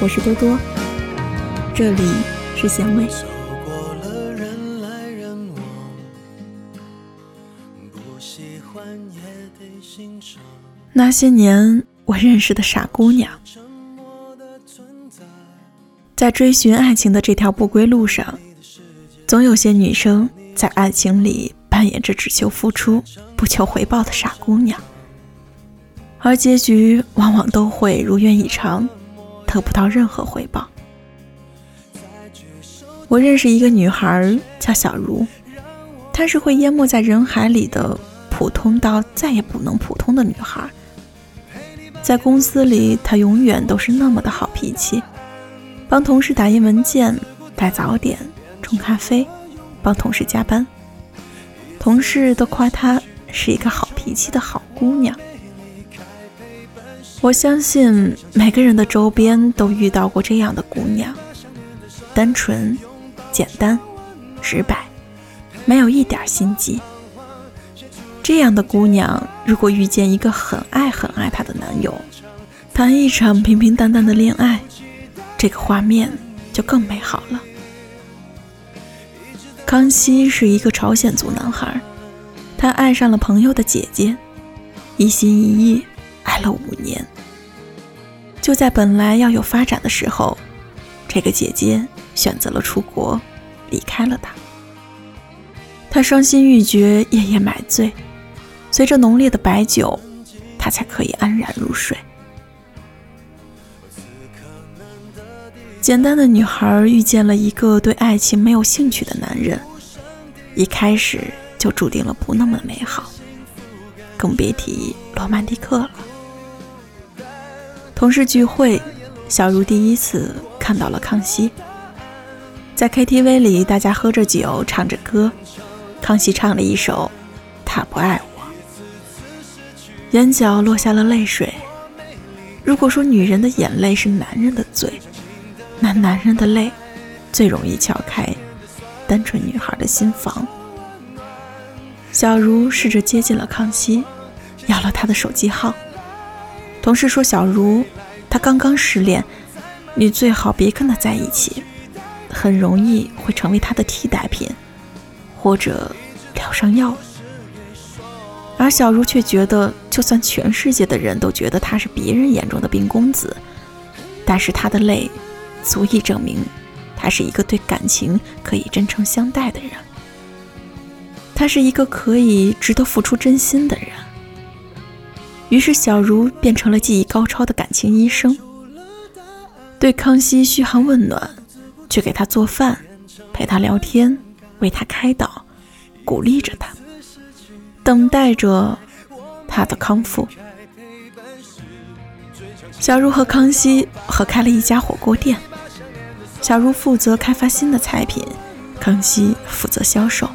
我是多多，这里是咸味。那些年我认识的傻姑娘，在追寻爱情的这条不归路上，总有些女生在爱情里扮演着只求付出不求回报的傻姑娘，而结局往往都会如愿以偿。得不到任何回报。我认识一个女孩叫小茹，她是会淹没在人海里的普通到再也不能普通的女孩。在公司里，她永远都是那么的好脾气，帮同事打印文件、带早点、冲咖啡，帮同事加班，同事都夸她是一个好脾气的好姑娘。我相信每个人的周边都遇到过这样的姑娘，单纯、简单、直白，没有一点心机。这样的姑娘，如果遇见一个很爱很爱她的男友，谈一场平平淡淡的恋爱，这个画面就更美好了。康熙是一个朝鲜族男孩，他爱上了朋友的姐姐，一心一意。爱了五年，就在本来要有发展的时候，这个姐姐选择了出国，离开了他。他伤心欲绝，夜夜买醉，随着浓烈的白酒，他才可以安然入睡。简单的女孩遇见了一个对爱情没有兴趣的男人，一开始就注定了不那么美好，更别提罗曼蒂克了。同事聚会，小茹第一次看到了康熙。在 KTV 里，大家喝着酒，唱着歌，康熙唱了一首《他不爱我》，眼角落下了泪水。如果说女人的眼泪是男人的嘴，那男人的泪最容易撬开单纯女孩的心房。小茹试着接近了康熙，要了他的手机号。同事说：“小茹，她刚刚失恋，你最好别跟她在一起，很容易会成为她的替代品，或者疗伤药。”而小茹却觉得，就算全世界的人都觉得他是别人眼中的冰公子，但是他的泪，足以证明，他是一个对感情可以真诚相待的人，他是一个可以值得付出真心的人。于是，小茹变成了技艺高超的感情医生，对康熙嘘寒问暖，去给他做饭，陪他聊天，为他开导，鼓励着他，等待着他的康复。小茹和康熙合开了一家火锅店，小茹负责开发新的菜品，康熙负责销售，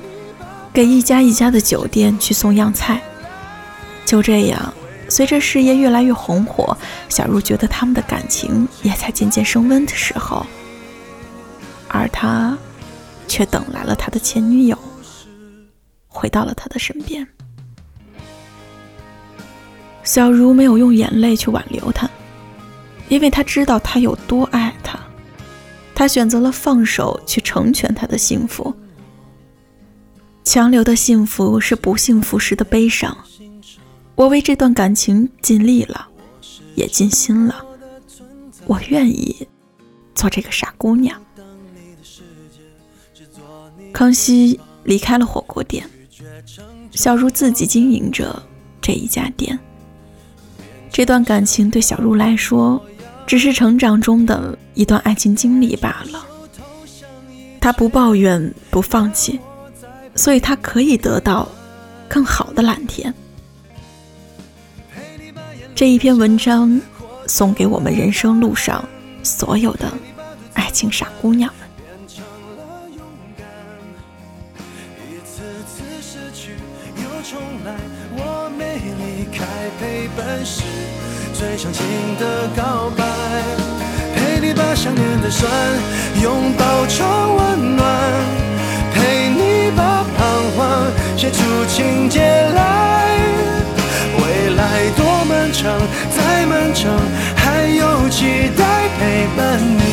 给一家一家的酒店去送样菜。就这样。随着事业越来越红火，小茹觉得他们的感情也在渐渐升温的时候，而他却等来了他的前女友，回到了他的身边。小茹没有用眼泪去挽留他，因为他知道他有多爱他，他选择了放手去成全他的幸福。强留的幸福是不幸福时的悲伤。我为这段感情尽力了，也尽心了。我愿意做这个傻姑娘。康熙离开了火锅店，小茹自己经营着这一家店。这段感情对小茹来说，只是成长中的一段爱情经历罢了。她不抱怨，不放弃，所以她可以得到更好的蓝天。这一篇文章送给我们人生路上所有的爱情傻姑娘们。一次次失去又重来，我没离开，陪伴是最长情的告白。陪你把想念的酸拥抱成温暖，未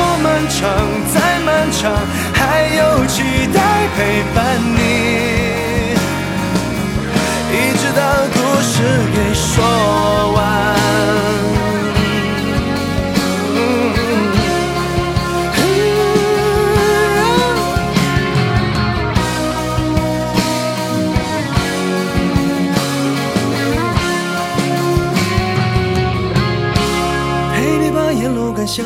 长，再漫长，还有期待陪伴你。一直到故事给说完。陪你把沿路感想